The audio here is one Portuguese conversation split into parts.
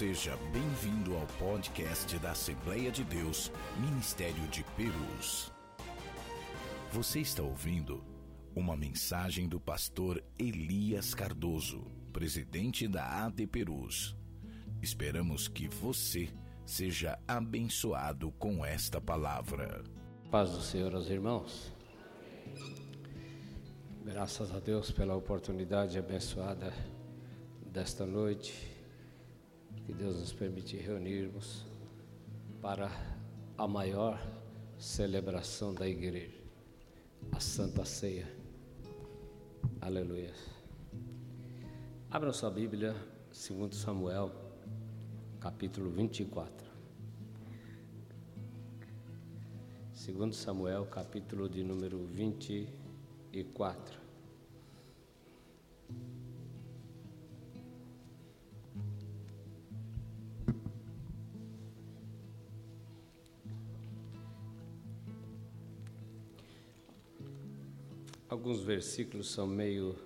Seja bem-vindo ao podcast da Assembleia de Deus, Ministério de Perus. Você está ouvindo uma mensagem do pastor Elias Cardoso, presidente da AD Perus. Esperamos que você seja abençoado com esta palavra. Paz do Senhor aos irmãos. Graças a Deus pela oportunidade abençoada desta noite que Deus nos permite reunirmos para a maior celebração da igreja, a Santa Ceia. Aleluia. Abra sua Bíblia, segundo Samuel, capítulo 24. Segundo Samuel, capítulo de número 24. Alguns versículos são meio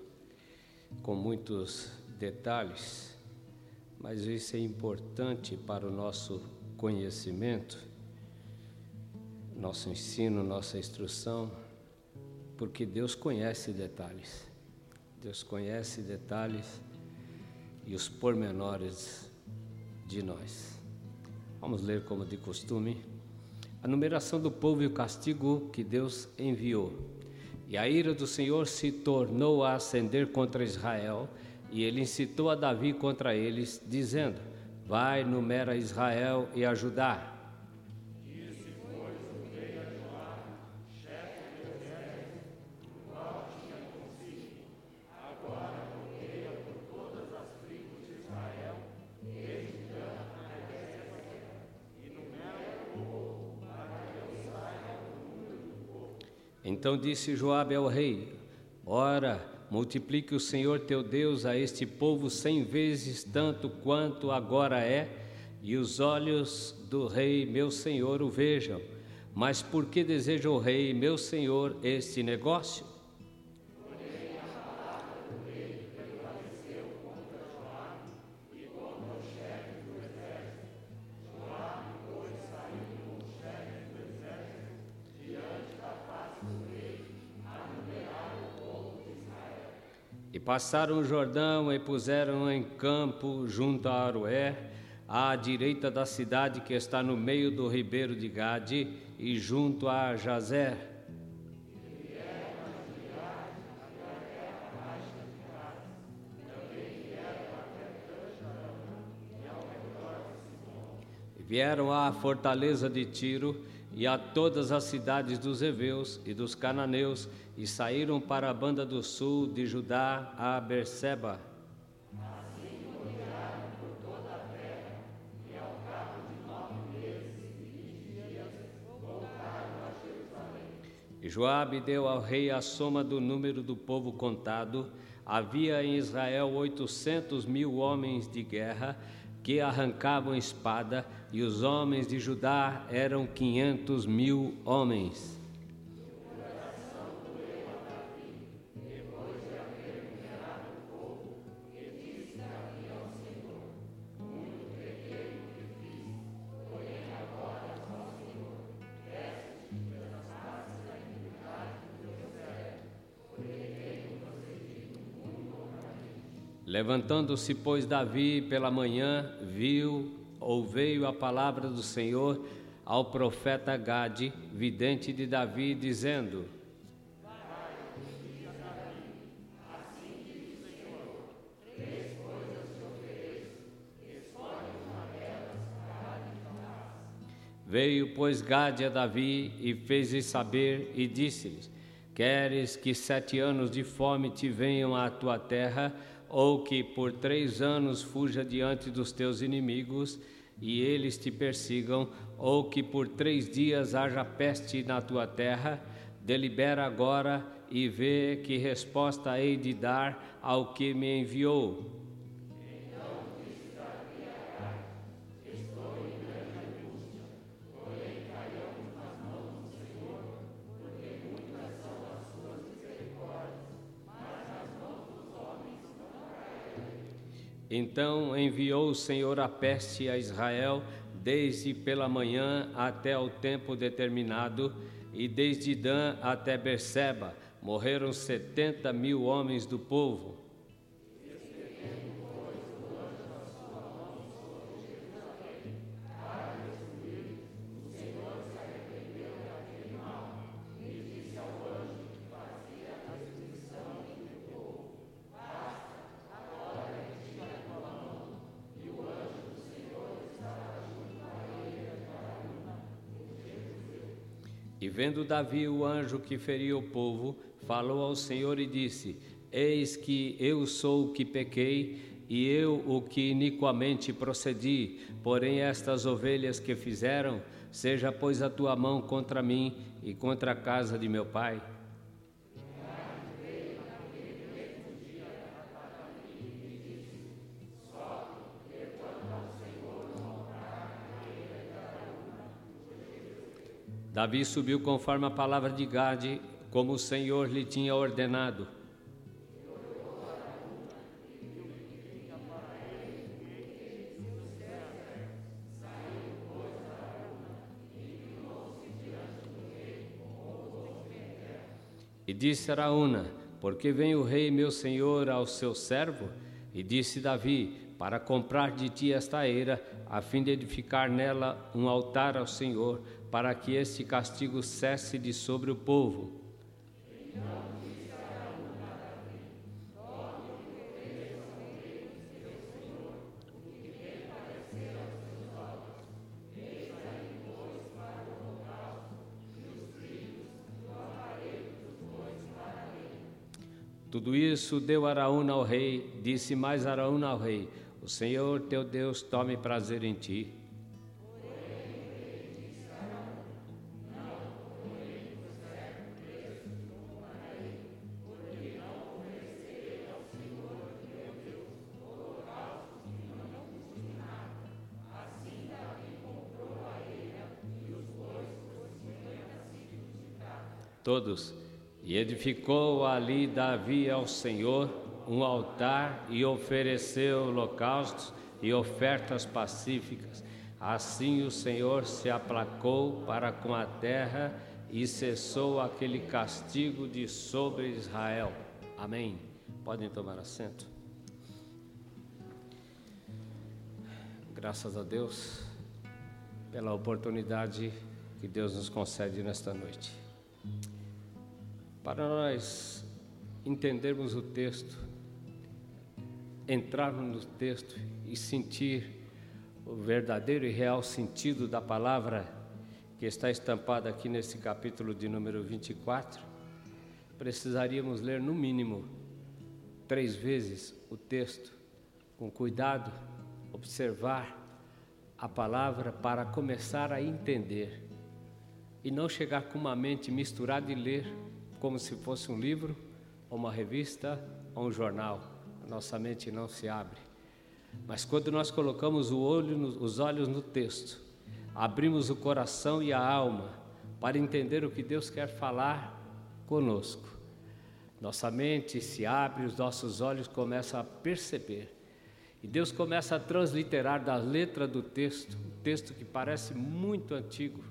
com muitos detalhes, mas isso é importante para o nosso conhecimento, nosso ensino, nossa instrução, porque Deus conhece detalhes. Deus conhece detalhes e os pormenores de nós. Vamos ler como de costume. A numeração do povo e o castigo que Deus enviou. E a ira do Senhor se tornou a acender contra Israel, e ele incitou a Davi contra eles, dizendo: Vai, numera Israel e ajudar. Então disse Joabe ao rei: Ora, multiplique o Senhor teu Deus a este povo cem vezes tanto quanto agora é, e os olhos do rei meu senhor o vejam. Mas por que deseja o rei meu senhor este negócio? Passaram o Jordão e puseram em campo junto a Aroé, à direita da cidade que está no meio do ribeiro de Gade e junto a Jazer. Vieram à fortaleza de Tiro e a todas as cidades dos heveus e dos cananeus e saíram para a banda do sul de Judá a Berseba. E Joabe deu ao rei a soma do número do povo contado. Havia em Israel oitocentos mil homens de guerra que arrancavam espada, e os homens de Judá eram quinhentos mil homens. Levantando-se, pois, Davi pela manhã, viu ou a palavra do Senhor ao profeta Gade, vidente de Davi, dizendo: Veio, pois, Gade a Davi e fez-lhe saber e disse-lhes: Queres que sete anos de fome te venham à tua terra? ou que por três anos fuja diante dos teus inimigos e eles te persigam, ou que por três dias haja peste na tua terra, delibera agora e vê que resposta hei de dar ao que me enviou. Então enviou o Senhor a peste a Israel, desde pela manhã até o tempo determinado, e desde Dan até Berseba morreram setenta mil homens do povo. Vendo Davi o anjo que feria o povo, falou ao Senhor e disse: Eis que eu sou o que pequei, e eu o que iniquamente procedi. Porém, estas ovelhas que fizeram, seja, pois, a tua mão contra mim e contra a casa de meu pai. Davi subiu conforme a palavra de Gade, como o Senhor lhe tinha ordenado. E disse Araúna: Por que vem o rei meu senhor ao seu servo? E disse Davi: Para comprar de ti esta eira, a fim de edificar nela um altar ao Senhor, para que este castigo cesse de sobre o povo. Tudo isso deu Araúna ao rei, disse mais Araúna ao rei: O Senhor teu Deus tome prazer em ti todos. E edificou ali Davi ao Senhor um altar e ofereceu holocaustos e ofertas pacíficas. Assim o Senhor se aplacou para com a terra e cessou aquele castigo de sobre Israel. Amém. Podem tomar assento. Graças a Deus pela oportunidade que Deus nos concede nesta noite. Para nós entendermos o texto, entrarmos no texto e sentir o verdadeiro e real sentido da palavra que está estampada aqui nesse capítulo de número 24, precisaríamos ler no mínimo três vezes o texto, com cuidado, observar a palavra para começar a entender e não chegar com uma mente misturada e ler como se fosse um livro, ou uma revista, ou um jornal. A nossa mente não se abre. Mas quando nós colocamos olho os olhos no texto, abrimos o coração e a alma para entender o que Deus quer falar conosco, nossa mente se abre, os nossos olhos começam a perceber. E Deus começa a transliterar da letra do texto, um texto que parece muito antigo,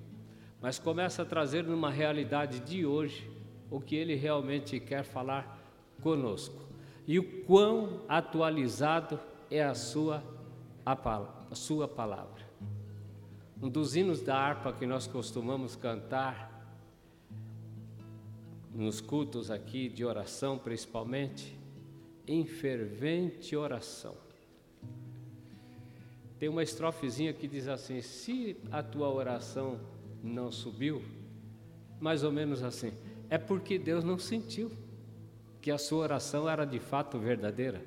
mas começa a trazer numa realidade de hoje o que ele realmente quer falar conosco e o quão atualizado é a sua, a, a sua palavra. Um dos hinos da harpa que nós costumamos cantar nos cultos aqui de oração, principalmente, em fervente oração. Tem uma estrofezinha que diz assim: se a tua oração não subiu, mais ou menos assim, é porque Deus não sentiu que a sua oração era de fato verdadeira.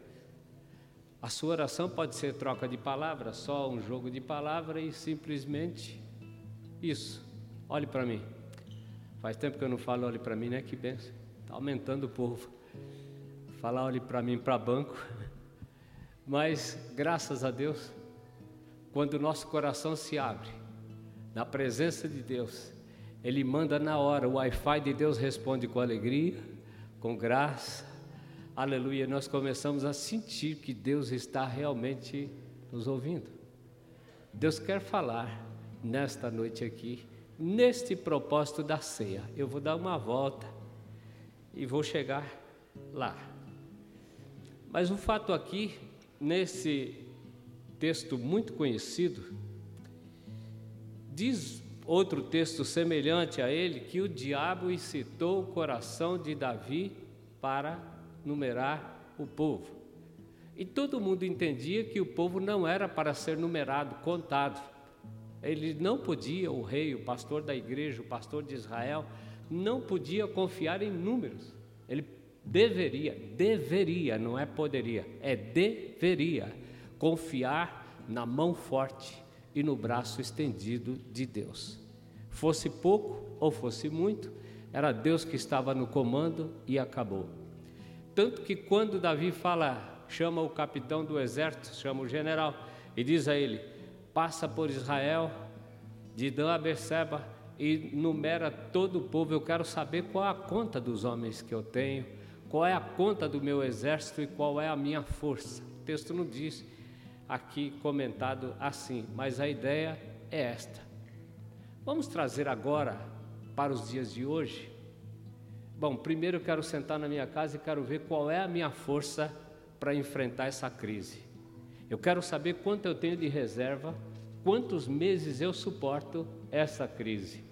A sua oração pode ser troca de palavras, só um jogo de palavras e simplesmente isso. Olhe para mim. Faz tempo que eu não falo olhe para mim, né? Que benção. Está aumentando o povo. Falar olhe para mim para banco. Mas graças a Deus, quando o nosso coração se abre na presença de Deus, ele manda na hora, o Wi-Fi de Deus responde com alegria, com graça, aleluia, nós começamos a sentir que Deus está realmente nos ouvindo. Deus quer falar nesta noite aqui, neste propósito da ceia. Eu vou dar uma volta e vou chegar lá. Mas o fato aqui, nesse texto muito conhecido, diz outro texto semelhante a ele que o diabo incitou o coração de Davi para numerar o povo. E todo mundo entendia que o povo não era para ser numerado, contado. Ele não podia, o rei, o pastor da igreja, o pastor de Israel, não podia confiar em números. Ele deveria, deveria, não é poderia, é deveria confiar na mão forte e no braço estendido de Deus. Fosse pouco ou fosse muito, era Deus que estava no comando e acabou. Tanto que quando Davi fala, chama o capitão do exército, chama o general, e diz a ele: passa por Israel, de Dan a Berseba, e numera todo o povo. Eu quero saber qual é a conta dos homens que eu tenho, qual é a conta do meu exército e qual é a minha força. O texto não diz aqui comentado assim, mas a ideia é esta. Vamos trazer agora para os dias de hoje. Bom, primeiro eu quero sentar na minha casa e quero ver qual é a minha força para enfrentar essa crise. Eu quero saber quanto eu tenho de reserva, quantos meses eu suporto essa crise.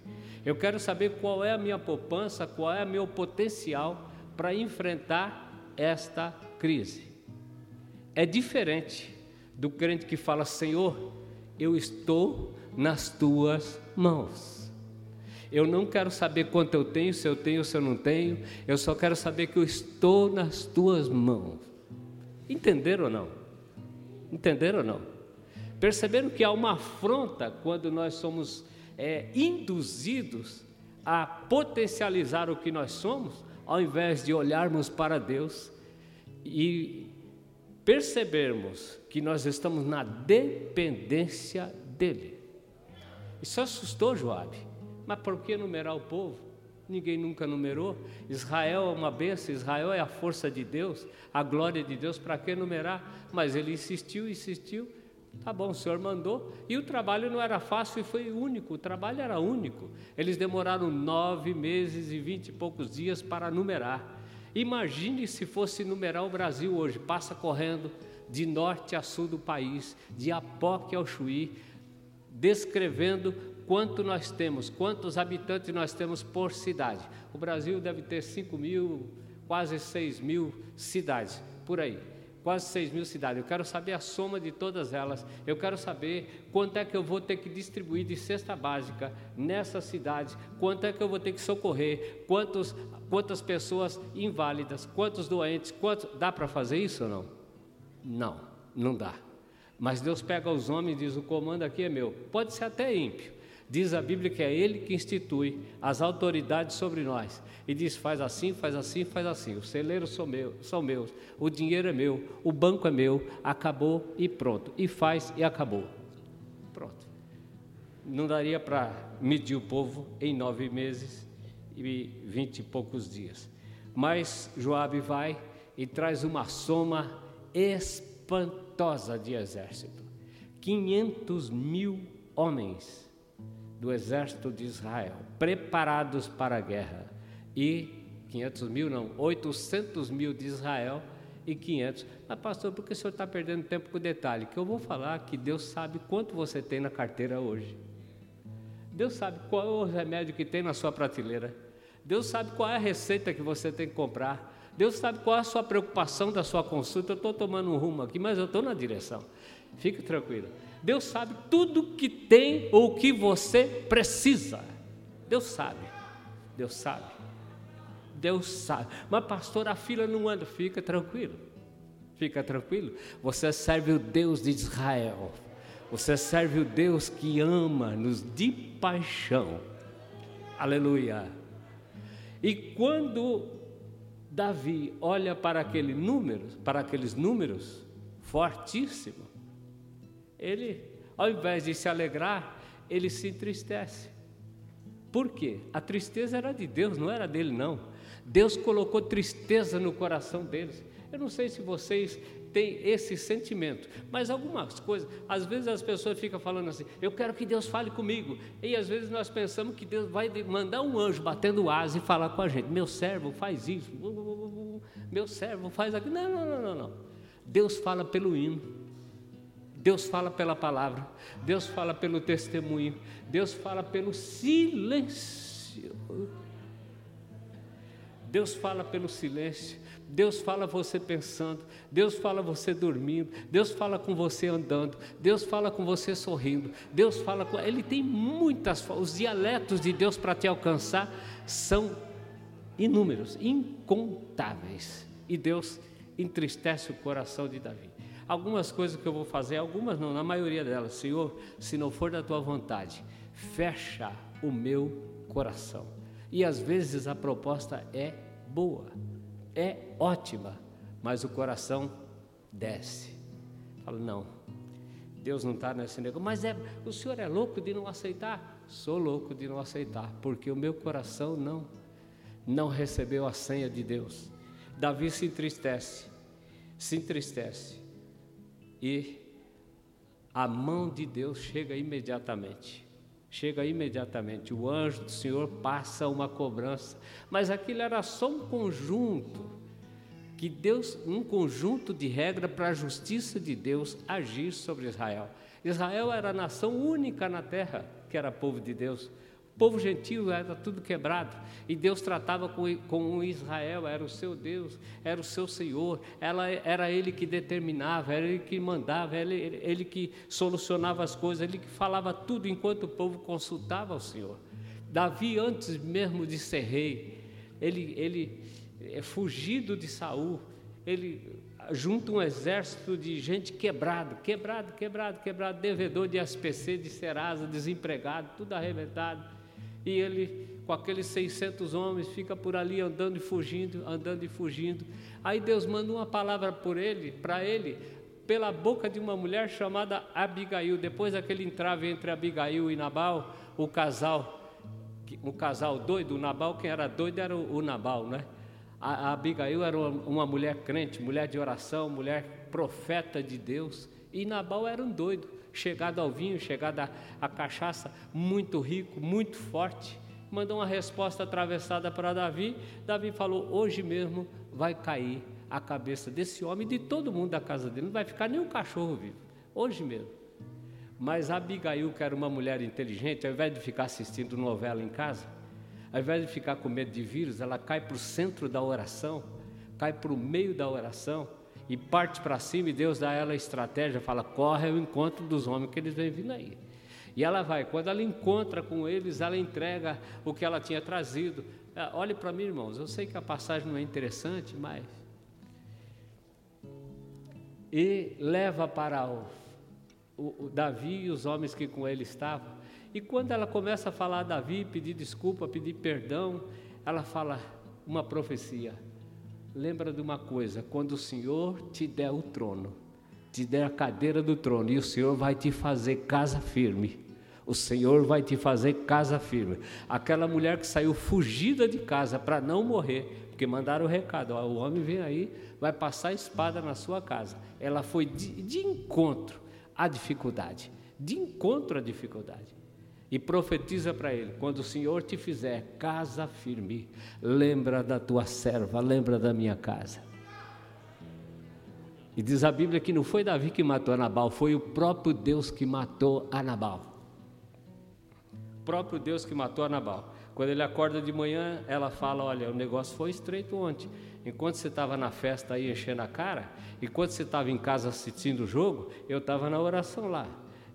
Eu quero saber qual é a minha poupança, qual é o meu potencial para enfrentar esta crise. É diferente do crente que fala: Senhor, eu estou nas tuas mãos. Eu não quero saber quanto eu tenho, se eu tenho se eu não tenho, eu só quero saber que eu estou nas tuas mãos. Entenderam ou não? Entenderam ou não? Perceberam que há uma afronta quando nós somos é, induzidos a potencializar o que nós somos, ao invés de olharmos para Deus e percebermos que nós estamos na dependência dele. Isso assustou Joabe. Mas por que numerar o povo? Ninguém nunca numerou. Israel é uma bênção, Israel é a força de Deus, a glória de Deus, para que numerar? Mas ele insistiu, insistiu. Tá bom, o senhor mandou. E o trabalho não era fácil e foi único, o trabalho era único. Eles demoraram nove meses e vinte e poucos dias para numerar. Imagine se fosse numerar o Brasil hoje, passa correndo de norte a sul do país, de Apoque ao Chuí, descrevendo quanto nós temos, quantos habitantes nós temos por cidade. O Brasil deve ter 5 mil, quase 6 mil cidades, por aí quase 6 mil cidades. Eu quero saber a soma de todas elas. Eu quero saber quanto é que eu vou ter que distribuir de cesta básica nessas cidades, quanto é que eu vou ter que socorrer, quantos, quantas pessoas inválidas, quantos doentes, quantos... dá para fazer isso ou não? Não, não dá. Mas Deus pega os homens e diz: o comando aqui é meu. Pode ser até ímpio. Diz a Bíblia que é Ele que institui as autoridades sobre nós e diz: faz assim, faz assim, faz assim. Os celeiros são, meu, são meus, o dinheiro é meu, o banco é meu, acabou e pronto. E faz e acabou. Pronto. Não daria para medir o povo em nove meses e vinte e poucos dias. Mas Joabe vai e traz uma soma espantosa de exército. 500 mil homens do exército de Israel, preparados para a guerra e 500 mil, não, 800 mil de Israel e 500. Mas, pastor, por que o senhor está perdendo tempo com o detalhe? Que eu vou falar que Deus sabe quanto você tem na carteira hoje. Deus sabe qual é o remédio que tem na sua prateleira. Deus sabe qual é a receita que você tem que comprar. Deus sabe qual é a sua preocupação da sua consulta. Eu estou tomando um rumo aqui, mas eu estou na direção. Fique tranquilo. Deus sabe tudo que tem ou que você precisa. Deus sabe. Deus sabe. Deus sabe. Mas, pastor, a fila não anda. Fica tranquilo. Fica tranquilo. Você serve o Deus de Israel. Você serve o Deus que ama-nos de paixão. Aleluia. E quando Davi olha para aquele número, para aqueles números fortíssimos, ele, ao invés de se alegrar, ele se entristece. Por quê? A tristeza era de Deus, não era dele não. Deus colocou tristeza no coração deles. Eu não sei se vocês têm esse sentimento, mas algumas coisas, às vezes as pessoas ficam falando assim: eu quero que Deus fale comigo, e às vezes nós pensamos que Deus vai mandar um anjo batendo asa e falar com a gente: meu servo faz isso, meu servo faz aquilo. Não, não, não, não, não. Deus fala pelo hino. Deus fala pela palavra, Deus fala pelo testemunho, Deus fala pelo silêncio. Deus fala pelo silêncio, Deus fala você pensando, Deus fala você dormindo, Deus fala com você andando, Deus fala com você sorrindo, Deus fala com. Ele tem muitas. Os dialetos de Deus para te alcançar são inúmeros, incontáveis. E Deus entristece o coração de Davi. Algumas coisas que eu vou fazer, algumas não, na maioria delas, Senhor, se não for da tua vontade, fecha o meu coração. E às vezes a proposta é boa, é ótima, mas o coração desce. Fala, não, Deus não está nesse negócio. Mas é, o senhor é louco de não aceitar? Sou louco de não aceitar, porque o meu coração não, não recebeu a senha de Deus. Davi se entristece, se entristece, e a mão de Deus chega imediatamente chega imediatamente. O anjo do Senhor passa uma cobrança, mas aquilo era só um conjunto que Deus, um conjunto de regra para a justiça de Deus agir sobre Israel. Israel era a nação única na terra que era povo de Deus. O povo gentil era tudo quebrado. E Deus tratava com, com Israel, era o seu Deus, era o seu Senhor, ela, era Ele que determinava, era Ele que mandava, ele, ele que solucionava as coisas, Ele que falava tudo enquanto o povo consultava o Senhor. Davi, antes mesmo de ser rei, ele, ele é fugido de Saul, ele junta um exército de gente quebrado, quebrado, quebrado, quebrado, devedor de SPC, de Serasa, desempregado, tudo arrebentado e ele, com aqueles 600 homens, fica por ali andando e fugindo, andando e fugindo. Aí Deus manda uma palavra por ele, para ele, pela boca de uma mulher chamada Abigail. Depois daquele entrave entre Abigail e Nabal, o casal, o casal doido, o Nabal, quem era doido era o, Nabal, né? A, Abigail era uma, uma mulher crente, mulher de oração, mulher profeta de Deus, e Nabal era um doido chegado ao vinho, chegado à, à cachaça, muito rico, muito forte. Mandou uma resposta atravessada para Davi. Davi falou: Hoje mesmo vai cair a cabeça desse homem e de todo mundo da casa dele. Não vai ficar nem um cachorro vivo. Hoje mesmo. Mas Abigail, que era uma mulher inteligente, ao invés de ficar assistindo novela em casa, ao invés de ficar com medo de vírus, ela cai para o centro da oração, cai para o meio da oração e parte para cima e Deus dá a ela a estratégia, fala, corre ao encontro dos homens que eles vêm vindo aí. E ela vai, quando ela encontra com eles, ela entrega o que ela tinha trazido. Ah, olhe para mim, irmãos, eu sei que a passagem não é interessante, mas. E leva para o, o, o Davi e os homens que com ele estavam. E quando ela começa a falar a Davi, pedir desculpa, pedir perdão, ela fala uma profecia lembra de uma coisa: quando o Senhor te der o trono, te der a cadeira do trono, e o Senhor vai te fazer casa firme. O Senhor vai te fazer casa firme. Aquela mulher que saiu fugida de casa para não morrer, porque mandaram o recado: ó, o homem vem aí, vai passar a espada na sua casa. Ela foi de, de encontro à dificuldade, de encontro à dificuldade e profetiza para ele: quando o Senhor te fizer casa firme, lembra da tua serva, lembra da minha casa. E diz a Bíblia que não foi Davi que matou Anabal, foi o próprio Deus que matou Anabal. O próprio Deus que matou Anabal. Quando ele acorda de manhã, ela fala: Olha, o negócio foi estreito ontem. Enquanto você estava na festa aí enchendo a cara, enquanto você estava em casa assistindo o jogo, eu estava na oração lá.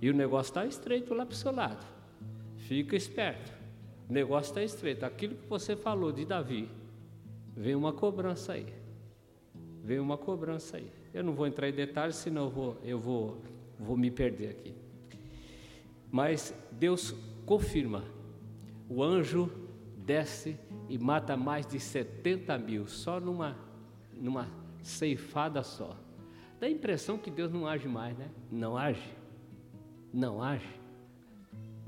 E o negócio está estreito lá para o seu lado. Fica esperto. O negócio está estreito. Aquilo que você falou de Davi, vem uma cobrança aí. Vem uma cobrança aí. Eu não vou entrar em detalhes, senão eu vou, eu vou, vou me perder aqui. Mas Deus confirma. O anjo desce e mata mais de 70 mil, só numa, numa ceifada só. Dá a impressão que Deus não age mais, né? Não age. Não age.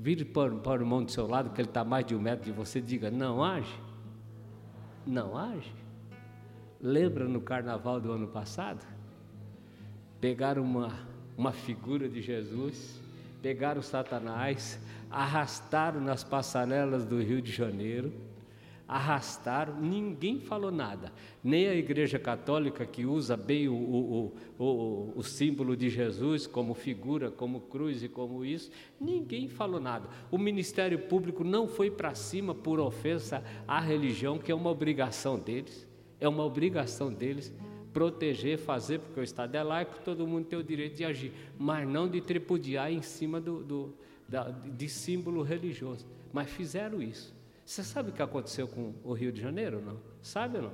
Vire para, para o irmão do seu lado, que ele está mais de um metro de você, diga: não age. não age. Lembra no carnaval do ano passado? Pegaram uma, uma figura de Jesus, pegaram Satanás, arrastaram nas passarelas do Rio de Janeiro arrastaram, ninguém falou nada. Nem a Igreja Católica, que usa bem o, o, o, o, símbolo de Jesus como figura, como cruz e como isso, ninguém falou nada. O Ministério Público não foi para cima por ofensa à religião, que é uma obrigação deles, é uma obrigação deles proteger, fazer, porque o Estado é laico, todo mundo tem o direito de agir, mas não de tripudiar em cima do, do da, de símbolo religioso. Mas fizeram isso. Você sabe o que aconteceu com o Rio de Janeiro, não? Sabe ou não?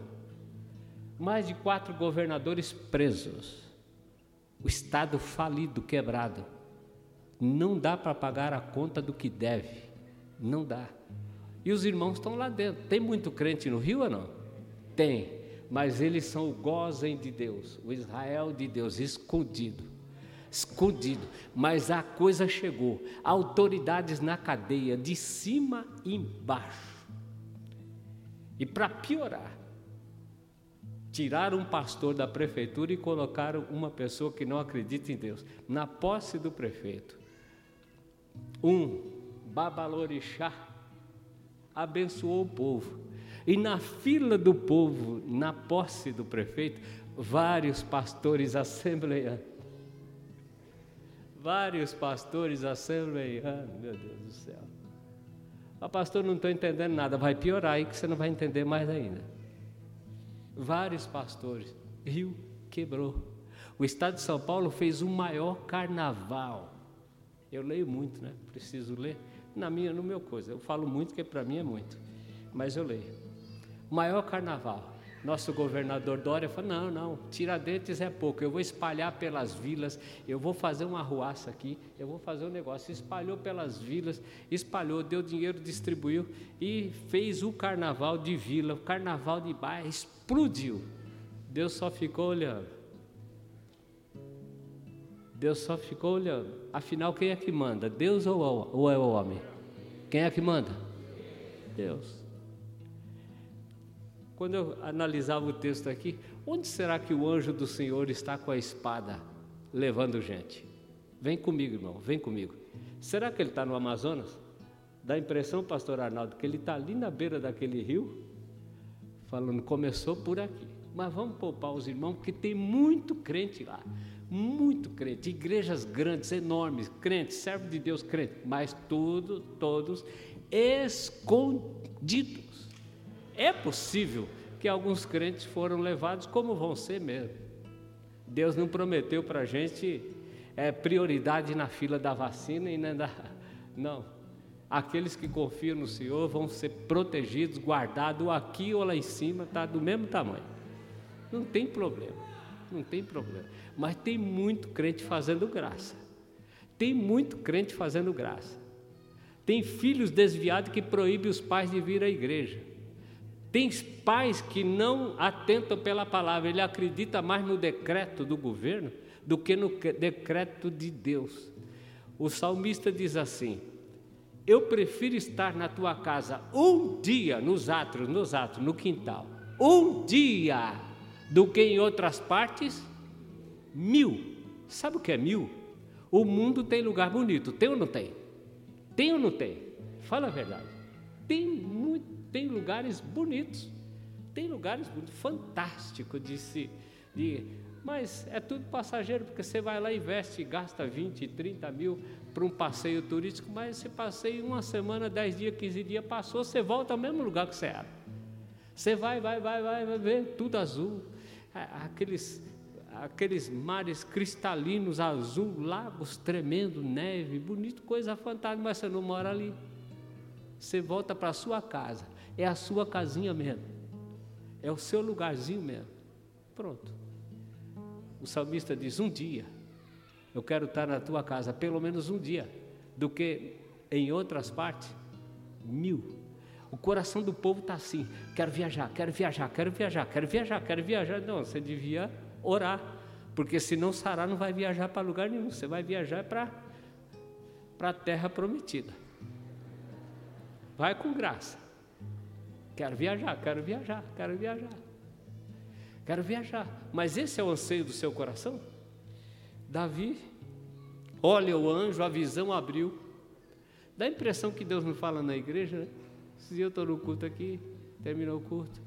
Mais de quatro governadores presos. O Estado falido, quebrado. Não dá para pagar a conta do que deve. Não dá. E os irmãos estão lá dentro. Tem muito crente no Rio ou não? Tem. Mas eles são o gozem de Deus, o Israel de Deus, escondido escondido, mas a coisa chegou. Autoridades na cadeia, de cima e embaixo. E para piorar, tiraram um pastor da prefeitura e colocaram uma pessoa que não acredita em Deus na posse do prefeito. Um babalorixá abençoou o povo. E na fila do povo, na posse do prefeito, vários pastores assembleianos vários pastores assembleianos, meu Deus do céu. Ah, pastor, não estou entendendo nada, vai piorar aí que você não vai entender mais ainda. Vários pastores, Rio quebrou. O estado de São Paulo fez o maior carnaval. Eu leio muito, né? Preciso ler. Na minha, no meu coisa. Eu falo muito, porque para mim é muito. Mas eu leio. Maior carnaval. Nosso governador Dória falou: não, não, Tiradentes é pouco, eu vou espalhar pelas vilas, eu vou fazer uma arruaça aqui, eu vou fazer um negócio. Espalhou pelas vilas, espalhou, deu dinheiro, distribuiu e fez o carnaval de vila, o carnaval de bairro, explodiu. Deus só ficou olhando. Deus só ficou olhando. Afinal, quem é que manda? Deus ou é o homem? Quem é que manda? Deus quando eu analisava o texto aqui, onde será que o anjo do Senhor está com a espada levando gente? Vem comigo, irmão, vem comigo. Será que ele está no Amazonas? Dá a impressão, pastor Arnaldo, que ele está ali na beira daquele rio, falando, começou por aqui. Mas vamos poupar os irmãos, porque tem muito crente lá, muito crente, igrejas grandes, enormes, crentes, servo de Deus crente, mas tudo, todos escondidos. É possível que alguns crentes foram levados como vão ser mesmo. Deus não prometeu para a gente é, prioridade na fila da vacina e da. Não. Aqueles que confiam no Senhor vão ser protegidos, guardados aqui ou lá em cima, está do mesmo tamanho. Não tem problema. Não tem problema. Mas tem muito crente fazendo graça. Tem muito crente fazendo graça. Tem filhos desviados que proíbem os pais de vir à igreja. Tem pais que não atentam pela palavra, ele acredita mais no decreto do governo do que no decreto de Deus. O salmista diz assim: Eu prefiro estar na tua casa um dia nos átrios, nos átrios, no quintal, um dia, do que em outras partes mil. Sabe o que é mil? O mundo tem lugar bonito, tem ou não tem? Tem ou não tem? Fala a verdade. Tem muito tem lugares bonitos, tem lugares fantásticos de se. De, mas é tudo passageiro, porque você vai lá, investe, gasta 20, 30 mil para um passeio turístico, mas você passeia uma semana, 10 dias, 15 dias, passou, você volta ao mesmo lugar que você era. Você vai, vai, vai, vai, vai ver tudo azul, aqueles, aqueles mares cristalinos, azul, lagos tremendo, neve, bonito, coisa fantástica, mas você não mora ali. Você volta para a sua casa é a sua casinha mesmo, é o seu lugarzinho mesmo. Pronto. O salmista diz: Um dia, eu quero estar na tua casa, pelo menos um dia, do que em outras partes, mil. O coração do povo está assim: quero viajar, quero viajar, quero viajar, quero viajar, quero viajar. Não, você devia orar, porque senão Sará não vai viajar para lugar nenhum, você vai viajar para a terra prometida. Vai com graça Quero viajar, quero viajar, quero viajar. Quero viajar. Mas esse é o anseio do seu coração? Davi, olha o anjo, a visão abriu. Dá a impressão que Deus não fala na igreja, né? Dia eu estou no culto aqui, terminou o culto.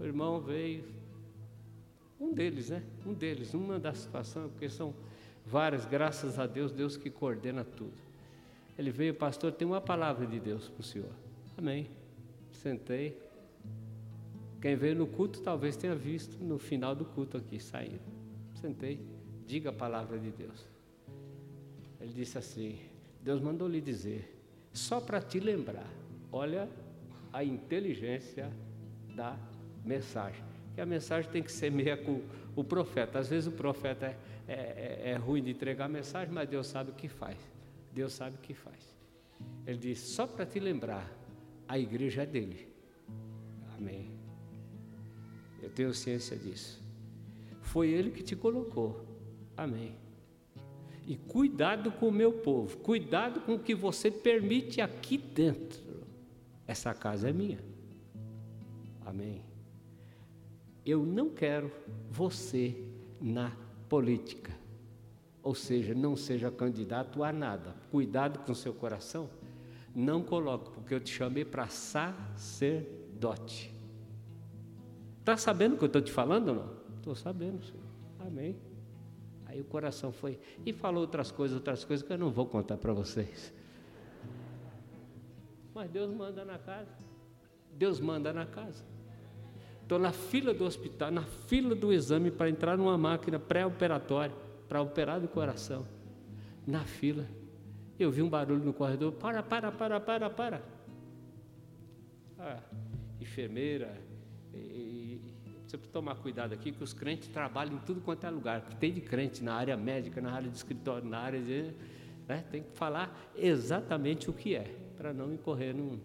O irmão veio. Um deles, né? Um deles, uma das situações, porque são várias, graças a Deus, Deus que coordena tudo. Ele veio, pastor, tem uma palavra de Deus para o senhor. Amém. Sentei. Quem veio no culto talvez tenha visto no final do culto aqui, saindo. Sentei. Diga a palavra de Deus. Ele disse assim: Deus mandou lhe dizer, só para te lembrar, olha a inteligência da mensagem. Que a mensagem tem que ser meia com o profeta. Às vezes o profeta é, é, é, é ruim de entregar a mensagem, mas Deus sabe o que faz. Deus sabe o que faz. Ele diz: só para te lembrar, a igreja é dele. Amém. Eu tenho ciência disso. Foi ele que te colocou. Amém. E cuidado com o meu povo, cuidado com o que você permite aqui dentro. Essa casa é minha. Amém. Eu não quero você na política. Ou seja, não seja candidato a nada. Cuidado com seu coração. Não coloque, porque eu te chamei para sacerdote. Está sabendo o que eu estou te falando ou não? Estou sabendo, senhor. Amém. Aí o coração foi. E falou outras coisas, outras coisas que eu não vou contar para vocês. Mas Deus manda na casa. Deus manda na casa. Estou na fila do hospital, na fila do exame para entrar numa máquina pré-operatória, para operar do coração. Na fila. Eu vi um barulho no corredor. Para, para, para, para, para. Ah, enfermeira. E, você precisa tomar cuidado aqui que os crentes trabalham em tudo quanto é lugar. Tem de crente na área médica, na área de escritório, na área de. Né, tem que falar exatamente o que é, para não incorrer num.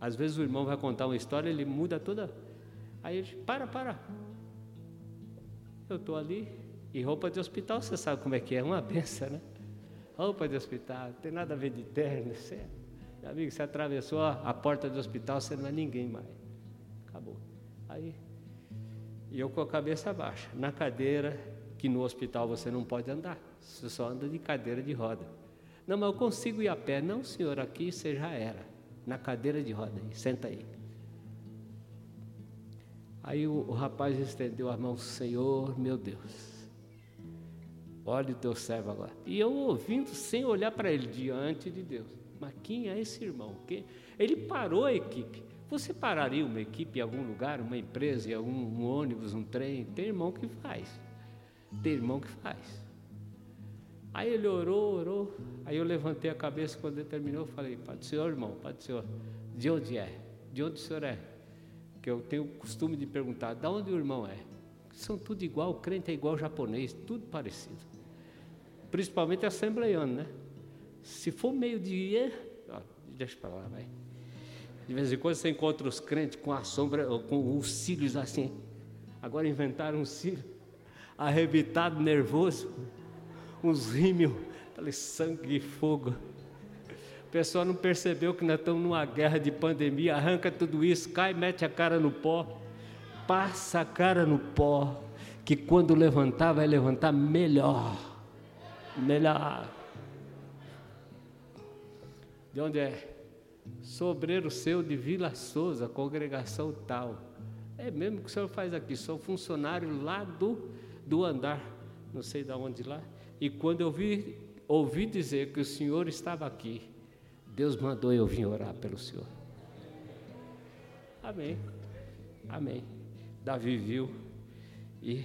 Às vezes o irmão vai contar uma história, ele muda toda Aí ele, para, para. Eu estou ali, e roupa de hospital, você sabe como é que é, uma benção, né? Roupa de hospital, não tem nada a ver de terno. Você, meu amigo, você atravessou a porta do hospital, você não é ninguém mais. Acabou. Aí, e eu com a cabeça baixa, na cadeira, que no hospital você não pode andar, você só anda de cadeira de roda. Não, mas eu consigo ir a pé. Não, senhor, aqui você já era, na cadeira de roda, aí, senta aí. Aí o, o rapaz estendeu a mão, Senhor, meu Deus, olhe o teu servo agora. E eu ouvindo, sem olhar para ele, diante de Deus. Mas quem é esse irmão? Quem? Ele parou a equipe. Você pararia uma equipe em algum lugar, uma empresa, em algum um ônibus, um trem? Tem irmão que faz. Tem irmão que faz. Aí ele orou, orou. Aí eu levantei a cabeça quando ele terminou, falei, Pai do Senhor, irmão, Pai do Senhor, de onde é? De onde o Senhor é? que eu tenho o costume de perguntar, de onde o irmão é? São tudo igual, o crente é igual ao japonês, tudo parecido. Principalmente assembleiano, né? Se for meio-dia, deixa para lá, vai. De vez em quando você encontra os crentes com a sombra, com os cílios assim. Agora inventaram um cílio arrebitado, nervoso, uns rímios, falei, sangue e fogo pessoal não percebeu que nós estamos numa guerra de pandemia, arranca tudo isso, cai, mete a cara no pó, passa a cara no pó, que quando levantar, vai levantar melhor. Melhor. De onde é? Sobreiro seu de Vila Souza, congregação tal. É mesmo que o senhor faz aqui, sou funcionário lá do, do andar, não sei de onde lá. E quando eu vi, ouvi dizer que o senhor estava aqui, Deus mandou eu vir orar pelo Senhor. Amém. Amém. Davi viu e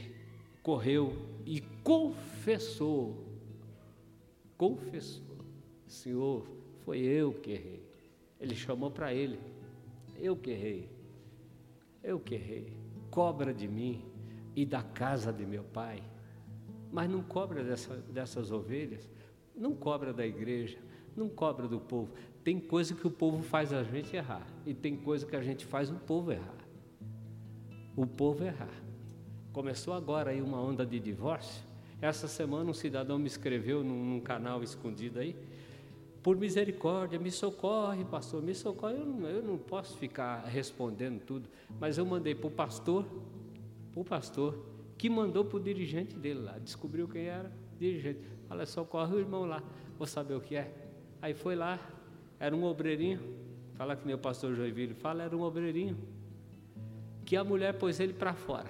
correu e confessou. Confessou. Senhor, foi eu que errei. Ele chamou para ele. Eu que errei. Eu que errei. Cobra de mim e da casa de meu pai. Mas não cobra dessa, dessas ovelhas, não cobra da igreja, não cobra do povo. Tem coisa que o povo faz a gente errar. E tem coisa que a gente faz o povo errar. O povo errar. Começou agora aí uma onda de divórcio. Essa semana um cidadão me escreveu num, num canal escondido aí. por misericórdia, me socorre, pastor, me socorre. Eu não, eu não posso ficar respondendo tudo, mas eu mandei para o pastor, para o pastor, que mandou para o dirigente dele lá, descobriu quem era, dirigente. Fala, socorre o irmão lá, vou saber o que é. Aí foi lá, era um obreirinho, fala que o pastor Joinville fala, era um obreirinho, que a mulher pôs ele para fora.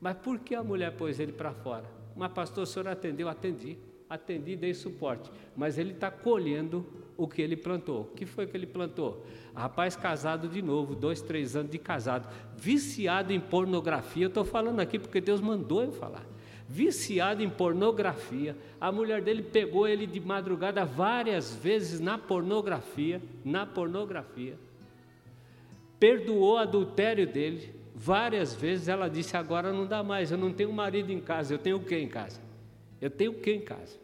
Mas por que a mulher pôs ele para fora? Mas pastor, o senhor atendeu? Atendi atendi, dei suporte. Mas ele está colhendo o que ele plantou. O que foi que ele plantou? Rapaz casado de novo, dois, três anos de casado, viciado em pornografia. Eu estou falando aqui porque Deus mandou eu falar. Viciado em pornografia. A mulher dele pegou ele de madrugada várias vezes na pornografia, na pornografia. Perdoou o adultério dele várias vezes. Ela disse: Agora não dá mais, eu não tenho marido em casa, eu tenho o que em casa? Eu tenho o que em casa?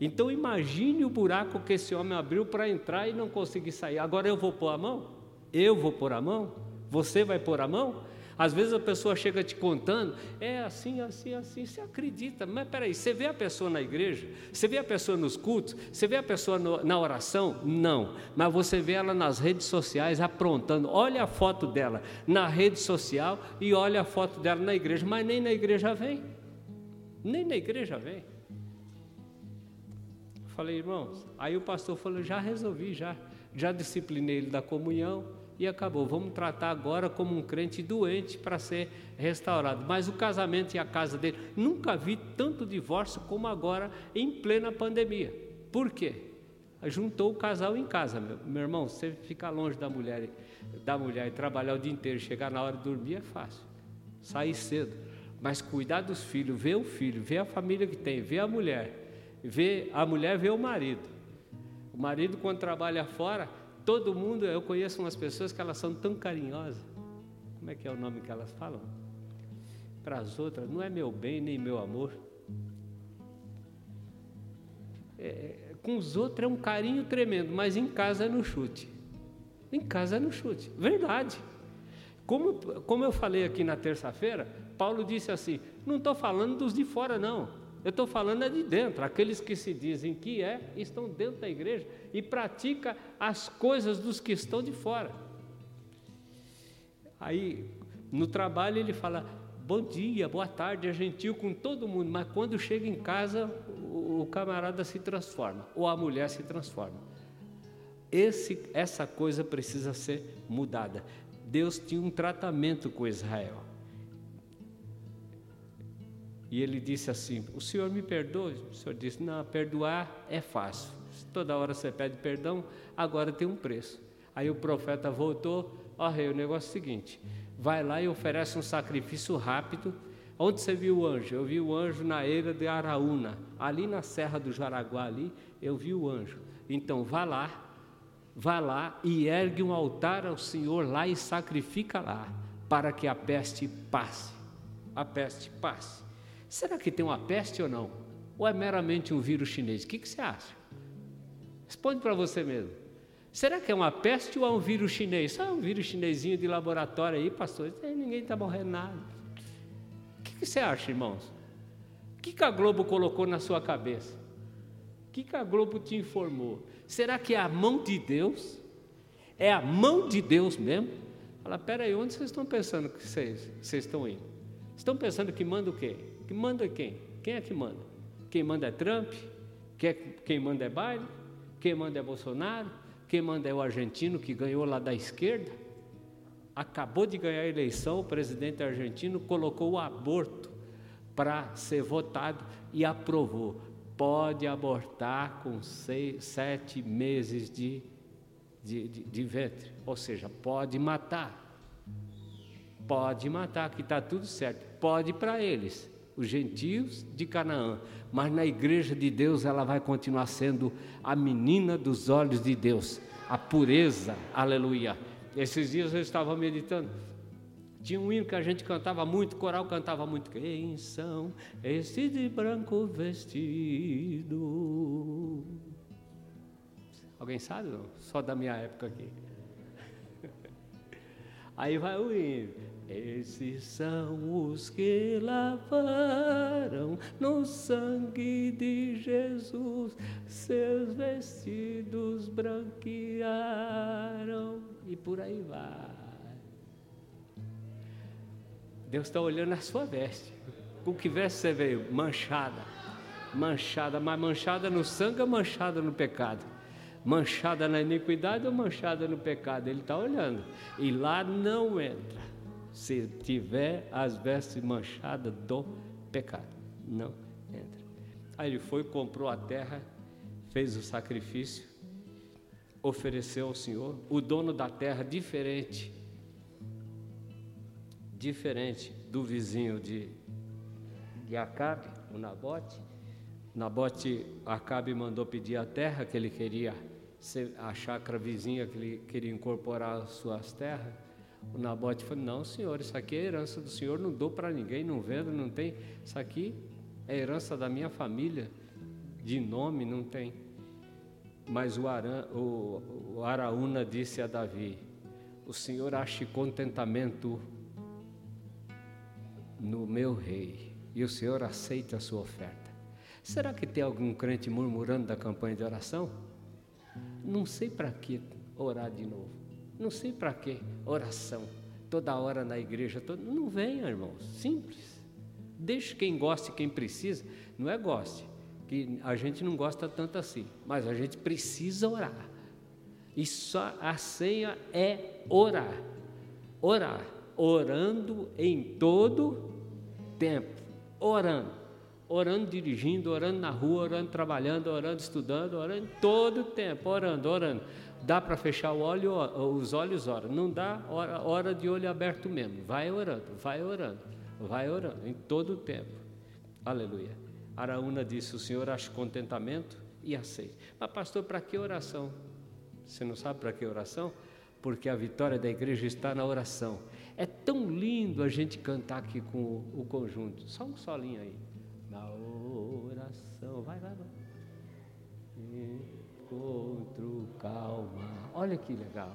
Então imagine o buraco que esse homem abriu para entrar e não conseguir sair. Agora eu vou pôr a mão? Eu vou pôr a mão? Você vai pôr a mão? Às vezes a pessoa chega te contando, é assim, assim, assim, você acredita, mas peraí, você vê a pessoa na igreja, você vê a pessoa nos cultos, você vê a pessoa no, na oração? Não, mas você vê ela nas redes sociais aprontando, olha a foto dela na rede social e olha a foto dela na igreja, mas nem na igreja vem. Nem na igreja vem. Falei, irmãos, aí o pastor falou, já resolvi, já, já disciplinei ele da comunhão e acabou. Vamos tratar agora como um crente doente para ser restaurado. Mas o casamento e a casa dele, nunca vi tanto divórcio como agora em plena pandemia. Por quê? Juntou o casal em casa, meu, meu irmão. Você ficar longe da mulher, da mulher e trabalhar o dia inteiro, chegar na hora de dormir é fácil. Sair cedo mas cuidar dos filhos, ver o filho, ver a família que tem, ver a mulher, ver a mulher ver o marido. O marido quando trabalha fora, todo mundo, eu conheço umas pessoas que elas são tão carinhosas. Como é que é o nome que elas falam? Para as outras, não é meu bem nem meu amor. É, com os outros é um carinho tremendo, mas em casa é no chute. Em casa é no chute, verdade. Como, como eu falei aqui na terça-feira, Paulo disse assim: não estou falando dos de fora, não. Eu estou falando é de dentro. Aqueles que se dizem que é, estão dentro da igreja e pratica as coisas dos que estão de fora. Aí, no trabalho, ele fala: bom dia, boa tarde, é gentil com todo mundo, mas quando chega em casa, o, camarada se transforma, ou a mulher se transforma. Esse, essa coisa precisa ser mudada. Deus tinha um tratamento com Israel. E ele disse assim: O senhor me perdoa? O senhor disse: Não, perdoar é fácil. Toda hora você pede perdão, agora tem um preço. Aí o profeta voltou: Ó rei, o negócio é o seguinte: vai lá e oferece um sacrifício rápido. Onde você viu o anjo? Eu vi o anjo na eira de Araúna, ali na Serra do Jaraguá, ali, eu vi o anjo. Então vá lá, vá lá e ergue um altar ao Senhor lá e sacrifica lá, para que a peste passe. A peste passe. Será que tem uma peste ou não? Ou é meramente um vírus chinês? O que, que você acha? Responde para você mesmo. Será que é uma peste ou é um vírus chinês? Só um vírus chinesinho de laboratório aí, pastor. Ninguém está morrendo nada. O que, que você acha, irmãos? O que, que a Globo colocou na sua cabeça? O que, que a Globo te informou? Será que é a mão de Deus? É a mão de Deus mesmo? Fala, peraí, onde vocês estão pensando que vocês, vocês estão indo? Estão pensando que manda o quê? Que manda quem? Quem é que manda? Quem manda é Trump? Quem manda é Biden? Quem manda é Bolsonaro? Quem manda é o argentino que ganhou lá da esquerda? Acabou de ganhar a eleição, o presidente argentino colocou o aborto para ser votado e aprovou. Pode abortar com seis, sete meses de, de, de, de ventre, ou seja, pode matar. Pode matar, que está tudo certo. Pode para eles os gentios de Canaã, mas na igreja de Deus ela vai continuar sendo a menina dos olhos de Deus, a pureza, aleluia. Esses dias eu estava meditando, tinha um hino que a gente cantava muito, coral cantava muito. Quem são esses de branco vestido? Alguém sabe? Não? Só da minha época aqui. Aí vai o hino. Esses são os que lavaram no sangue de Jesus, seus vestidos branquearam e por aí vai. Deus está olhando a sua veste. Com que veste você veio? Manchada. Manchada, mas manchada no sangue ou manchada no pecado? Manchada na iniquidade ou manchada no pecado? Ele está olhando. E lá não entra. Se tiver as vestes manchadas do pecado. Não entra. Aí ele foi, comprou a terra, fez o sacrifício, ofereceu ao Senhor. O dono da terra, diferente diferente do vizinho de, de Acabe, o Nabote. Nabote, Acabe mandou pedir a terra que ele queria, a chácara vizinha que ele queria incorporar às suas terras. O Nabote falou: Não, senhor, isso aqui é herança do senhor, não dou para ninguém, não vendo, não tem. Isso aqui é herança da minha família, de nome não tem. Mas o, Aran, o, o Araúna disse a Davi: O senhor ache contentamento no meu rei e o Senhor aceita a sua oferta. Será que tem algum crente murmurando da campanha de oração? Não sei para que orar de novo. Não sei para que oração. Toda hora na igreja. Todo... Não venha, irmãos. Simples. Deixe quem goste, quem precisa. Não é goste. Que a gente não gosta tanto assim. Mas a gente precisa orar. E só a senha é orar. Orar. Orando em todo tempo, orando, orando dirigindo, orando na rua, orando trabalhando, orando estudando, orando todo tempo, orando, orando. Dá para fechar olho, os olhos, ora. Não dá, hora, de olho aberto mesmo. Vai orando, vai orando, vai orando, em todo o tempo. Aleluia. Araúna disse: O Senhor acha contentamento e aceita. Mas, pastor, para que oração? Você não sabe para que oração? Porque a vitória da igreja está na oração. É tão lindo a gente cantar aqui com o conjunto. Só um solinho aí. Na oração. Encontro calma. Olha que legal.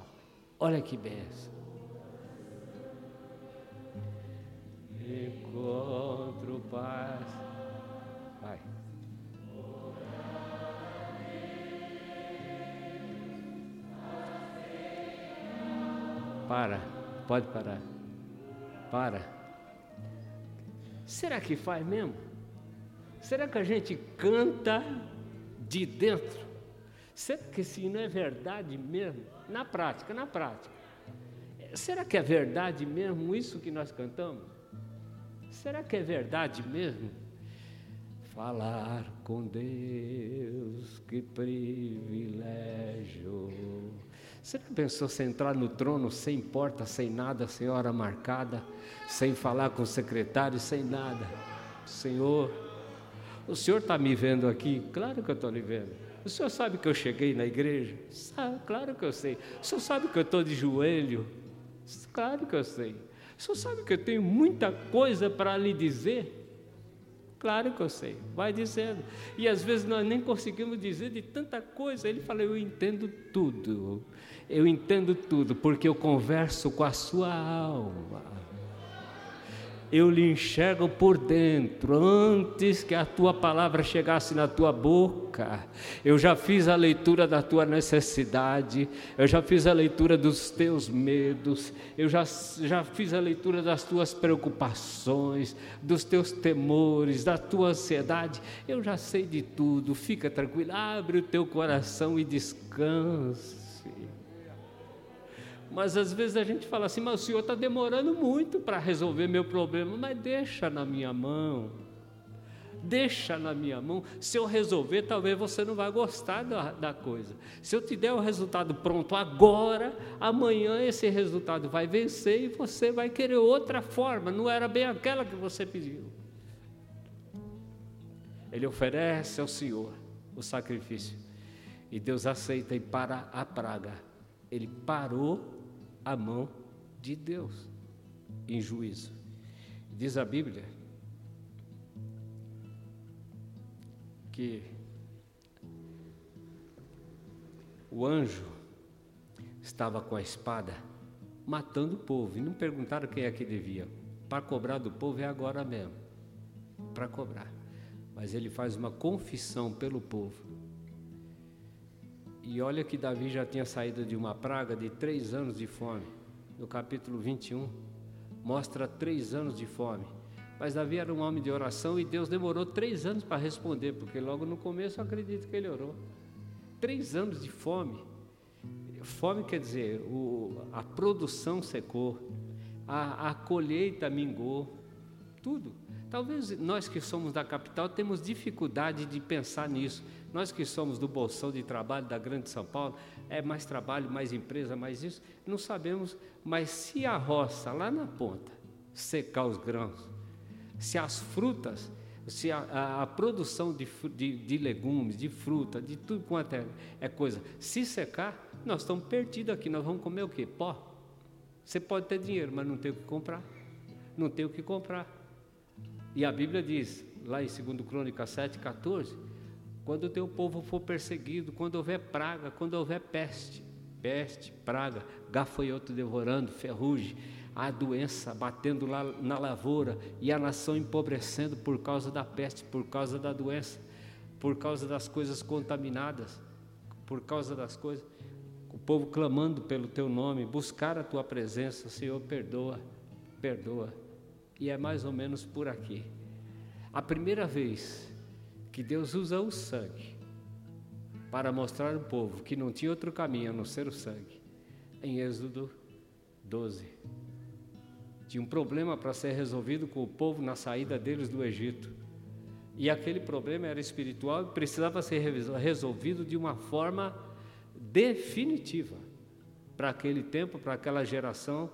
Olha que benção. Encontro paz. Vai. Para, pode parar. Para. Será que faz mesmo? Será que a gente canta de dentro? Será que isso não é verdade mesmo? Na prática, na prática. Será que é verdade mesmo isso que nós cantamos? Será que é verdade mesmo? Falar com Deus, que privilégio. Você não pensou você entrar no trono sem porta, sem nada, sem hora marcada, sem falar com o secretário, sem nada? Senhor, o Senhor está me vendo aqui? Claro que eu estou lhe vendo. O Senhor sabe que eu cheguei na igreja? Sabe, claro que eu sei. O Senhor sabe que eu estou de joelho? Claro que eu sei. O Senhor sabe que eu tenho muita coisa para lhe dizer? Claro que eu sei, vai dizendo. E às vezes nós nem conseguimos dizer de tanta coisa. Ele fala: Eu entendo tudo, eu entendo tudo, porque eu converso com a sua alma eu lhe enxergo por dentro, antes que a tua palavra chegasse na tua boca. Eu já fiz a leitura da tua necessidade, eu já fiz a leitura dos teus medos, eu já, já fiz a leitura das tuas preocupações, dos teus temores, da tua ansiedade. Eu já sei de tudo, fica tranquilo, abre o teu coração e descanse. Mas às vezes a gente fala assim, mas o Senhor está demorando muito para resolver meu problema, mas deixa na minha mão. Deixa na minha mão. Se eu resolver, talvez você não vai gostar da, da coisa. Se eu te der o resultado pronto agora, amanhã esse resultado vai vencer e você vai querer outra forma. Não era bem aquela que você pediu. Ele oferece ao Senhor o sacrifício. E Deus aceita e para a praga. Ele parou a mão de Deus em juízo. Diz a Bíblia que o anjo estava com a espada matando o povo. E não perguntaram quem é que devia. Para cobrar do povo é agora mesmo. Para cobrar. Mas ele faz uma confissão pelo povo. E olha que Davi já tinha saído de uma praga de três anos de fome. No capítulo 21, mostra três anos de fome. Mas Davi era um homem de oração e Deus demorou três anos para responder, porque logo no começo eu acredito que ele orou. Três anos de fome. Fome quer dizer, o, a produção secou, a, a colheita mingou, tudo. Talvez nós que somos da capital temos dificuldade de pensar nisso. Nós que somos do bolsão de trabalho da Grande São Paulo, é mais trabalho, mais empresa, mais isso, não sabemos. Mas se a roça lá na ponta secar os grãos, se as frutas, se a, a, a produção de, de, de, legumes, de fruta, de tudo quanto é, é coisa, se secar, nós estamos perdidos aqui. Nós vamos comer o quê? Pó. Você pode ter dinheiro, mas não tem o que comprar. Não tem o que comprar. E a Bíblia diz, lá em 2 Crônica 7, 14, quando o teu povo for perseguido, quando houver praga, quando houver peste, peste, praga, gafanhoto devorando, ferrugem, a doença batendo lá na lavoura e a nação empobrecendo por causa da peste, por causa da doença, por causa das coisas contaminadas, por causa das coisas. O povo clamando pelo teu nome, buscar a tua presença, Senhor, perdoa, perdoa. E é mais ou menos por aqui. A primeira vez que Deus usa o sangue para mostrar ao povo que não tinha outro caminho a não ser o sangue, em Êxodo 12. Tinha um problema para ser resolvido com o povo na saída deles do Egito. E aquele problema era espiritual e precisava ser resolvido de uma forma definitiva. Para aquele tempo, para aquela geração,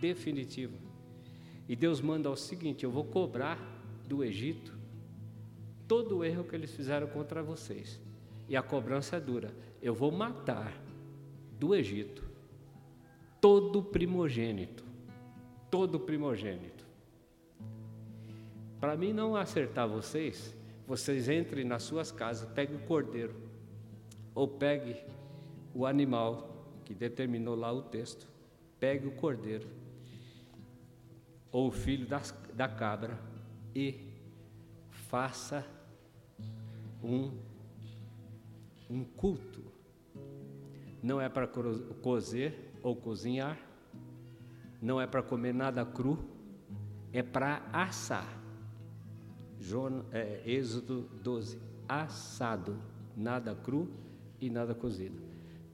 definitiva. E Deus manda o seguinte: eu vou cobrar do Egito todo o erro que eles fizeram contra vocês. E a cobrança é dura. Eu vou matar do Egito todo primogênito todo primogênito. Para mim não acertar vocês, vocês entrem nas suas casas, peguem o cordeiro, ou pegue o animal que determinou lá o texto, pegue o cordeiro, ou o filho das, da cabra, e faça um, um culto. Não é para cozer ou cozinhar, não é para comer nada cru, é para assar. João, é, Êxodo 12: assado, nada cru e nada cozido.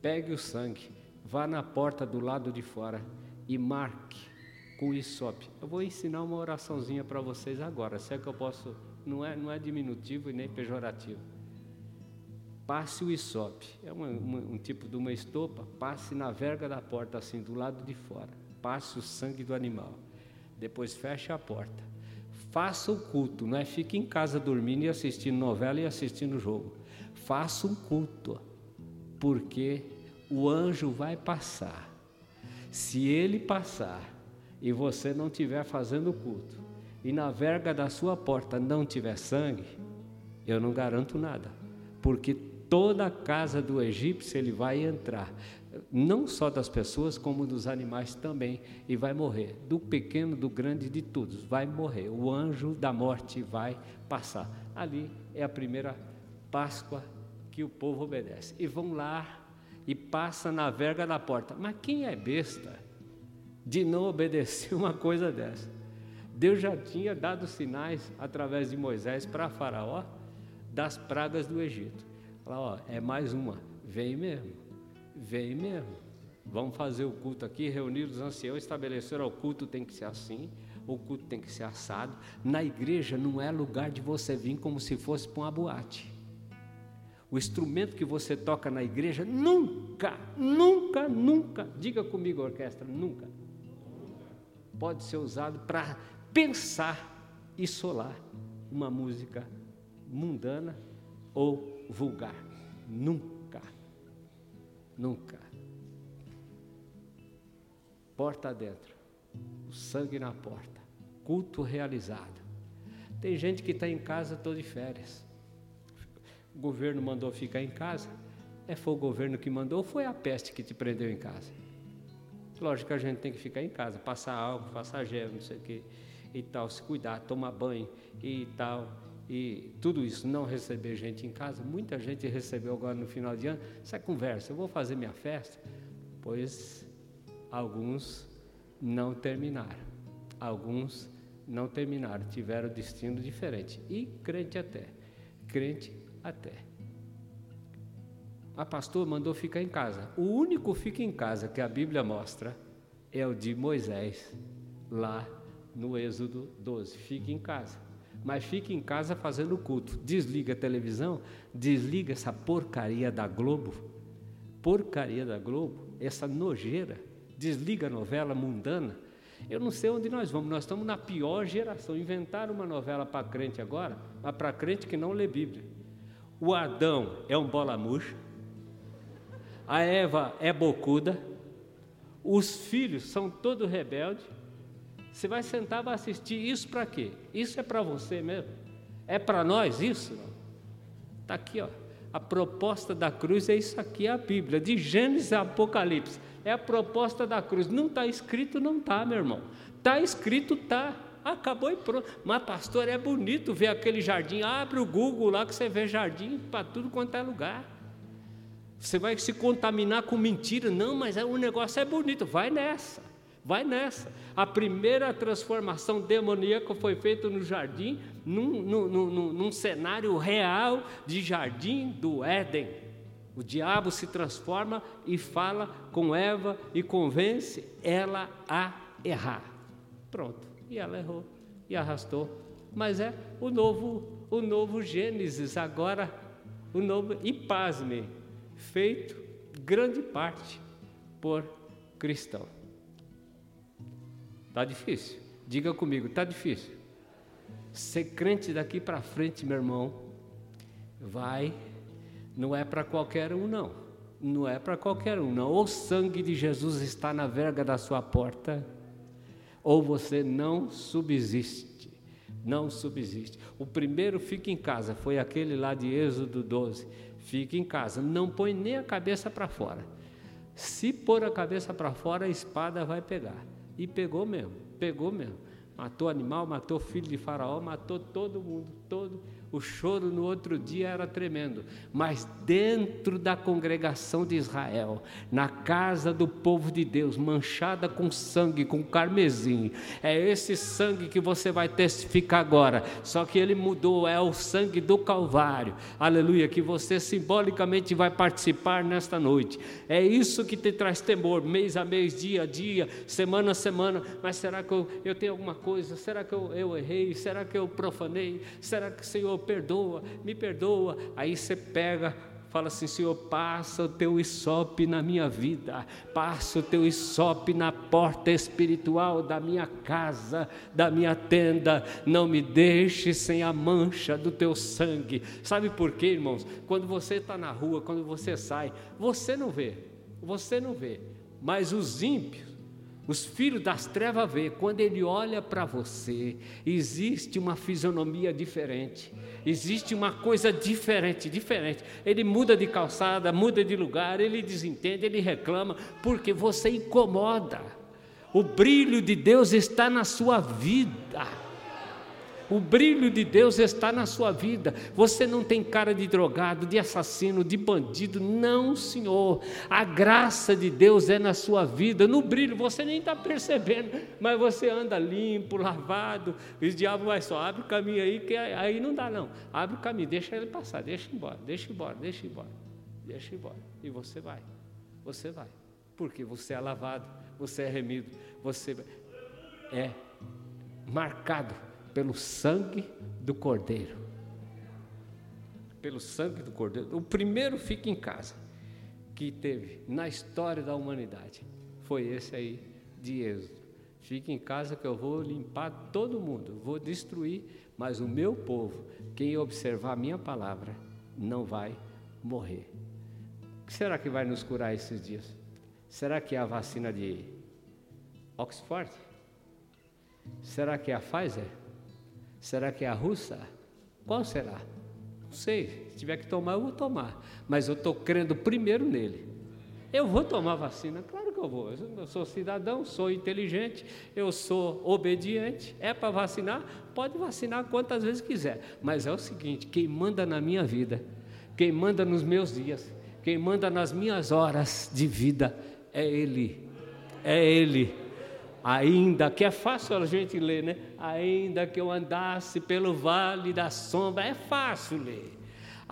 Pegue o sangue, vá na porta do lado de fora e marque com isope. Eu vou ensinar uma oraçãozinha para vocês agora, se é que eu posso, não é, não é diminutivo e nem pejorativo. Passe o isope, é uma, uma, um tipo de uma estopa, passe na verga da porta, assim, do lado de fora passe o sangue do animal. Depois feche a porta. Faça o culto, não é fique em casa dormindo e assistindo novela e assistindo jogo. Faça um culto, porque o anjo vai passar. Se ele passar e você não estiver fazendo o culto, e na verga da sua porta não tiver sangue, eu não garanto nada, porque toda a casa do egípcio ele vai entrar não só das pessoas, como dos animais também, e vai morrer. Do pequeno, do grande, de todos, vai morrer. O anjo da morte vai passar. Ali é a primeira Páscoa que o povo obedece. E vão lá e passa na verga da porta. Mas quem é besta de não obedecer uma coisa dessa? Deus já tinha dado sinais através de Moisés para Faraó das pragas do Egito. Fala, ó, é mais uma, vem mesmo vem mesmo. Vamos fazer o culto aqui, reunir os anciãos, estabelecer o culto tem que ser assim, o culto tem que ser assado. Na igreja não é lugar de você vir como se fosse para uma boate. O instrumento que você toca na igreja nunca, nunca, nunca, diga comigo, orquestra, nunca, pode ser usado para pensar e solar uma música mundana ou vulgar. Nunca. Nunca. Porta dentro, o sangue na porta, culto realizado. Tem gente que está em casa todo de férias. O governo mandou ficar em casa. É foi o governo que mandou ou foi a peste que te prendeu em casa? Lógico que a gente tem que ficar em casa, passar álcool, passar gel, não sei o quê, e tal, se cuidar, tomar banho e tal, e tudo isso, não receber gente em casa. Muita gente recebeu agora no final de ano, essa conversa, eu vou fazer minha festa, pois alguns não terminaram, alguns não terminaram, tiveram destino diferente, e crente até, crente até. A pastor mandou ficar em casa. O único fica em casa que a Bíblia mostra é o de Moisés, lá no Êxodo 12. Fique em casa. Mas fique em casa fazendo culto. Desliga a televisão, desliga essa porcaria da Globo. Porcaria da Globo, essa nojeira. Desliga a novela mundana. Eu não sei onde nós vamos, nós estamos na pior geração. Inventaram uma novela para crente agora, mas para crente que não lê Bíblia. O Adão é um bola murcha, a Eva é bocuda, os filhos são todos rebeldes. Você vai sentar vai assistir isso para quê? Isso é para você mesmo? É para nós isso? Está aqui, ó. A proposta da cruz é isso aqui, é a Bíblia, de Gênesis a Apocalipse. É a proposta da cruz. Não está escrito, não está, meu irmão. Está escrito, está. Acabou e pronto. Mas, pastor, é bonito ver aquele jardim. Abre o Google lá que você vê jardim para tudo quanto é lugar. Você vai se contaminar com mentira. Não, mas é, o negócio é bonito. Vai nessa. Vai nessa. A primeira transformação demoníaca foi feita no jardim, num, num, num, num cenário real de jardim do Éden. O diabo se transforma e fala com Eva e convence ela a errar. Pronto. E ela errou e arrastou. Mas é o novo, o novo Gênesis agora, o novo e pasme, feito grande parte por cristão. Tá difícil? Diga comigo, tá difícil. Ser crente daqui para frente, meu irmão, vai, não é para qualquer um, não. Não é para qualquer um, não. O sangue de Jesus está na verga da sua porta, ou você não subsiste. Não subsiste. O primeiro fica em casa, foi aquele lá de Êxodo 12 Fique em casa, não põe nem a cabeça para fora. Se pôr a cabeça para fora, a espada vai pegar. E pegou mesmo, pegou mesmo. Matou animal, matou filho de Faraó, matou todo mundo, todo o choro no outro dia era tremendo, mas dentro da congregação de Israel, na casa do povo de Deus, manchada com sangue, com carmesim, é esse sangue que você vai testificar agora, só que ele mudou, é o sangue do Calvário, aleluia, que você simbolicamente vai participar nesta noite. É isso que te traz temor, mês a mês, dia a dia, semana a semana. Mas será que eu, eu tenho alguma coisa? Será que eu, eu errei? Será que eu profanei? Será que, Senhor, perdoa, me perdoa. Aí você pega, fala assim: Senhor, passa o teu isope na minha vida, passa o teu isope na porta espiritual da minha casa, da minha tenda, não me deixe sem a mancha do teu sangue. Sabe por quê, irmãos? Quando você está na rua, quando você sai, você não vê, você não vê, mas os ímpios, os filhos das trevas vê, quando ele olha para você, existe uma fisionomia diferente, existe uma coisa diferente, diferente. Ele muda de calçada, muda de lugar, ele desentende, ele reclama, porque você incomoda. O brilho de Deus está na sua vida. O brilho de Deus está na sua vida. Você não tem cara de drogado, de assassino, de bandido. Não, Senhor. A graça de Deus é na sua vida. No brilho, você nem está percebendo, mas você anda limpo, lavado. O diabo vai só, abre o caminho aí, que aí não dá, não. Abre o caminho, deixa ele passar, deixa embora, deixa embora, deixa embora, deixa embora. E você vai, você vai. Porque você é lavado, você é remido, você é marcado pelo sangue do Cordeiro. Pelo sangue do Cordeiro. O primeiro fica em casa que teve na história da humanidade foi esse aí de Êxodo. Fique em casa que eu vou limpar todo mundo, vou destruir, mas o meu povo, quem observar a minha palavra, não vai morrer. O que será que vai nos curar esses dias? Será que é a vacina de Oxford? Será que é a Pfizer? Será que é a russa? Qual será? Não sei. Se tiver que tomar, eu vou tomar. Mas eu estou crendo primeiro nele. Eu vou tomar vacina, claro que eu vou. Eu sou cidadão, sou inteligente, eu sou obediente. É para vacinar? Pode vacinar quantas vezes quiser. Mas é o seguinte: quem manda na minha vida, quem manda nos meus dias, quem manda nas minhas horas de vida é Ele. É Ele. Ainda que é fácil a gente ler, né? Ainda que eu andasse pelo vale da sombra, é fácil ler.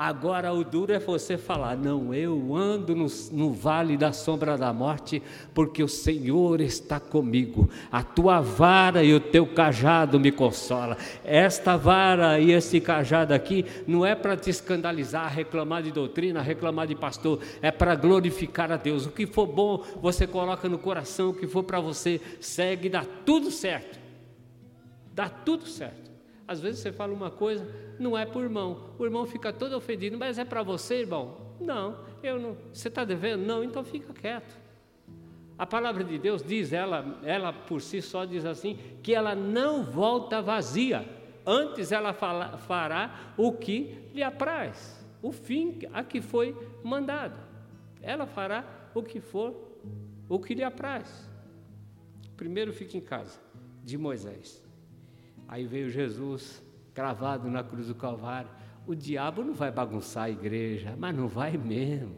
Agora o duro é você falar: não, eu ando no, no, vale da sombra da morte, porque o Senhor está comigo. A tua vara e o teu cajado me consola. Esta vara e esse cajado aqui não é para te escandalizar, reclamar de doutrina, reclamar de pastor, é para glorificar a Deus. O que for bom, você coloca no coração, o que for para você, segue, dá tudo certo. Dá tudo certo. Às vezes você fala uma coisa, não é para o irmão. O irmão fica todo ofendido, mas é para você, irmão? Não, eu não. Você está devendo? Não, então fica quieto. A palavra de Deus diz, ela, ela por si só diz assim, que ela não volta vazia. Antes ela fala, fará o que lhe apraz, o fim a que foi mandado. Ela fará o que for, o que lhe apraz. Primeiro fica em casa, de Moisés. Aí veio Jesus cravado na cruz do Calvário. O diabo não vai bagunçar a igreja, mas não vai mesmo.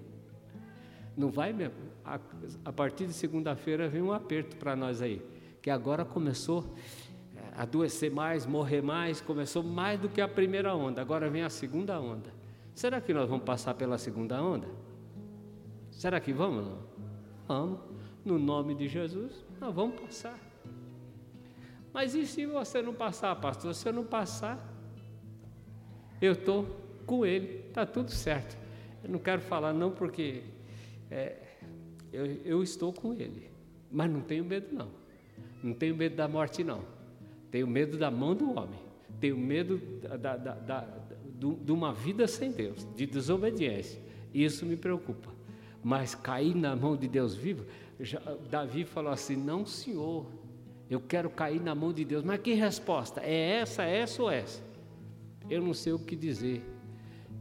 Não vai mesmo. A, a partir de segunda-feira vem um aperto para nós aí, que agora começou a adoecer mais, morrer mais, começou mais do que a primeira onda, agora vem a segunda onda. Será que nós vamos passar pela segunda onda? Será que vamos? Não? Vamos. No nome de Jesus, nós vamos passar. Mas e se você não passar, pastor? Se eu não passar, eu estou com ele, está tudo certo. Eu não quero falar não porque é, eu, eu estou com ele, mas não tenho medo não. Não tenho medo da morte não. Tenho medo da mão do homem. Tenho medo da, da, da, de uma vida sem Deus, de desobediência. Isso me preocupa. Mas cair na mão de Deus vivo, já, Davi falou assim: não, senhor, eu quero cair na mão de Deus. Mas que resposta? É essa, essa ou essa? Eu não sei o que dizer.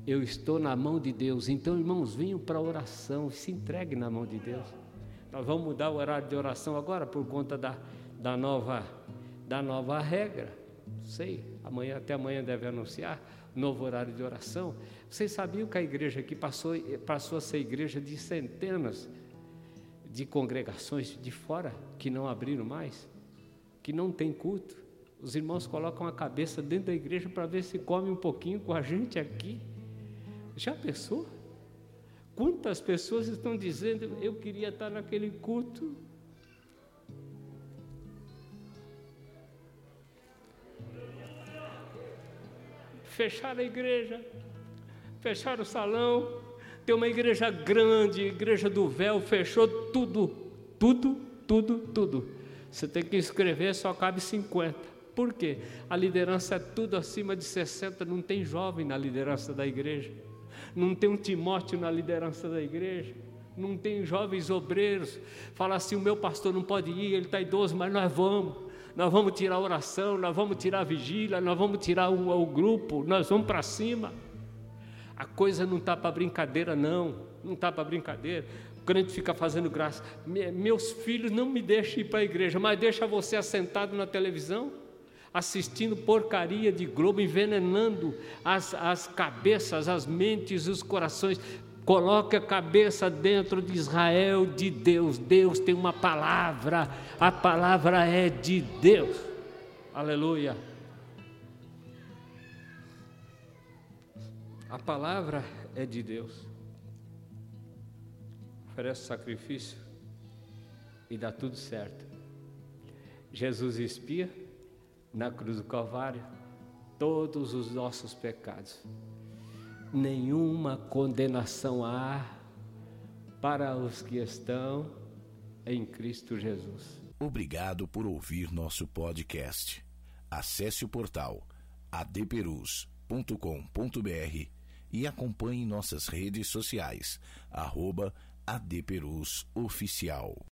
Eu estou na mão de Deus. Então, irmãos, venham para a oração, se entreguem na mão de Deus. Nós vamos mudar o horário de oração agora por conta da, da, nova, da nova regra. Sei, amanhã, até amanhã deve anunciar novo horário de oração. Vocês sabiam que a igreja aqui passou, passou a ser igreja de centenas de congregações de fora que não abriram mais? Que não tem culto, os irmãos colocam a cabeça dentro da igreja para ver se come um pouquinho com a gente aqui. Já pensou? Quantas pessoas estão dizendo, eu queria estar naquele culto? Fechar a igreja, fechar o salão, ter uma igreja grande, igreja do véu, fechou tudo, tudo, tudo, tudo. Você tem que escrever, só cabe 50. Por quê? A liderança é tudo acima de 60, não tem jovem na liderança da igreja. Não tem um Timóteo na liderança da igreja. Não tem jovens obreiros. Fala assim: o meu pastor não pode ir, ele está idoso, mas nós vamos. Nós vamos tirar oração, nós vamos tirar vigília, nós vamos tirar o, o grupo, nós vamos para cima. A coisa não está para brincadeira, não. Não está para brincadeira. Crente fica fazendo graça. Meus filhos não me deixam ir para a igreja, mas deixa você assentado na televisão, assistindo porcaria de Globo, envenenando as, as cabeças, as mentes, os corações. Coloque a cabeça dentro de Israel, de Deus. Deus tem uma palavra, a palavra é de Deus. Aleluia. A palavra é de Deus oferece sacrifício e dá tudo certo. Jesus expia na cruz do Calvário todos os nossos pecados. Nenhuma condenação há para os que estão em Cristo Jesus. Obrigado por ouvir nosso podcast. Acesse o portal adperus.com.br e acompanhe nossas redes sociais, arroba AD Perus Oficial.